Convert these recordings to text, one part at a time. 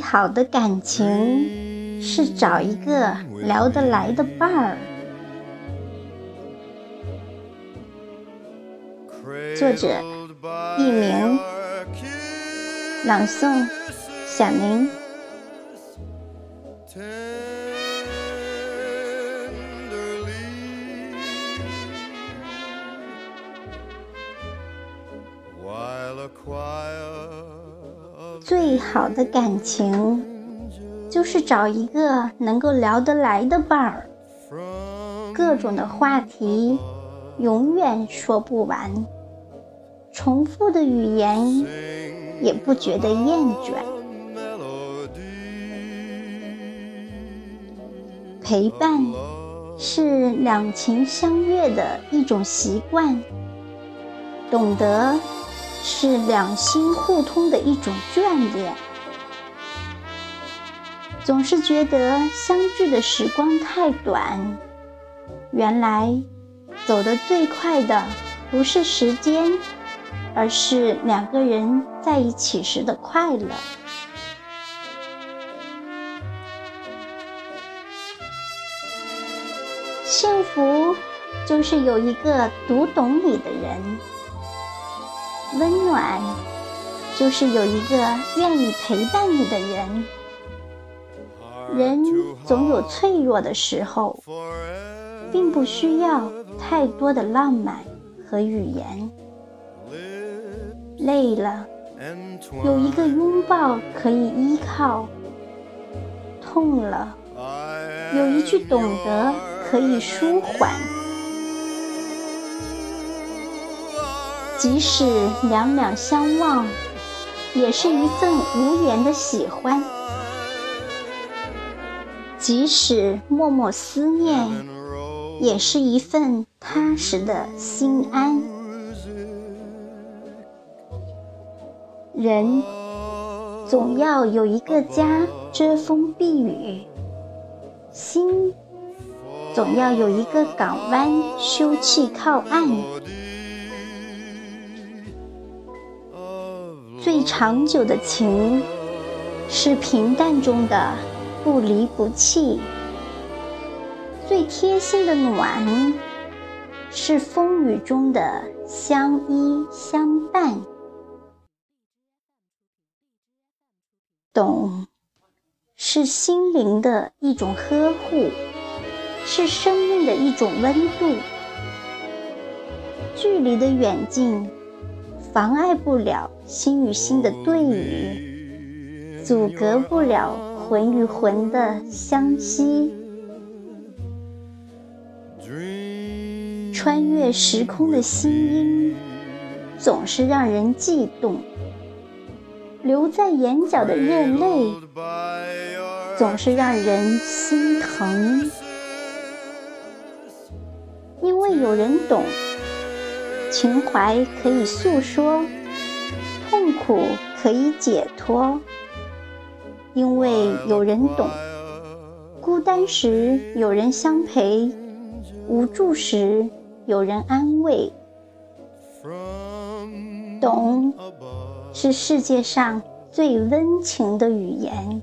好的感情是找一个聊得来的伴儿。作者：佚名，朗诵：小宁。最好的感情，就是找一个能够聊得来的伴儿，各种的话题永远说不完，重复的语言也不觉得厌倦。陪伴是两情相悦的一种习惯，懂得。是两心互通的一种眷恋。总是觉得相聚的时光太短，原来走得最快的不是时间，而是两个人在一起时的快乐。幸福就是有一个读懂你的人。温暖，就是有一个愿意陪伴你的人。人总有脆弱的时候，并不需要太多的浪漫和语言。累了，有一个拥抱可以依靠；痛了，有一句懂得可以舒缓。即使两两相望，也是一份无言的喜欢；即使默默思念，也是一份踏实的心安。人总要有一个家遮风避雨，心总要有一个港湾休憩靠岸。最长久的情，是平淡中的不离不弃；最贴心的暖，是风雨中的相依相伴。懂，是心灵的一种呵护，是生命的一种温度。距离的远近。妨碍不了心与心的对语，阻隔不了魂与魂的相吸。穿越时空的心音，总是让人悸动；留在眼角的热泪，总是让人心疼。因为有人懂。情怀可以诉说，痛苦可以解脱，因为有人懂。孤单时有人相陪，无助时有人安慰。懂，是世界上最温情的语言。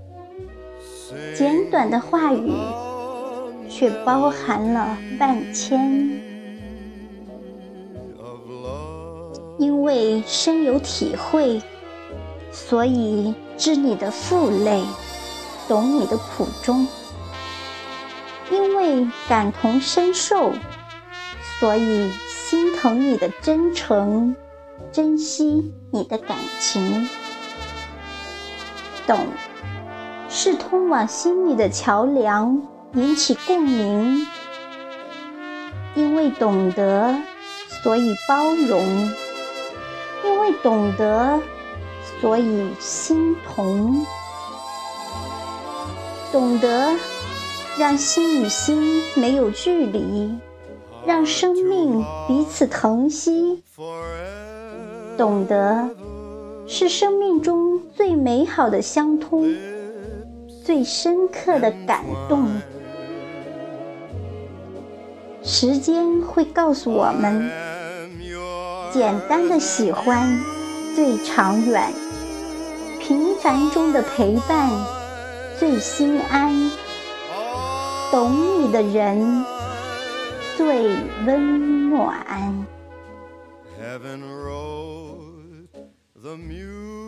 简短的话语，却包含了万千。因为深有体会，所以知你的负累，懂你的苦衷；因为感同身受，所以心疼你的真诚，珍惜你的感情。懂，是通往心里的桥梁，引起共鸣。因为懂得，所以包容。懂得，所以心同；懂得，让心与心没有距离，让生命彼此疼惜。懂得，是生命中最美好的相通，最深刻的感动。时间会告诉我们。简单的喜欢最长远。平凡中的陪伴最心安。懂你的人最温暖。Heaven rose the music.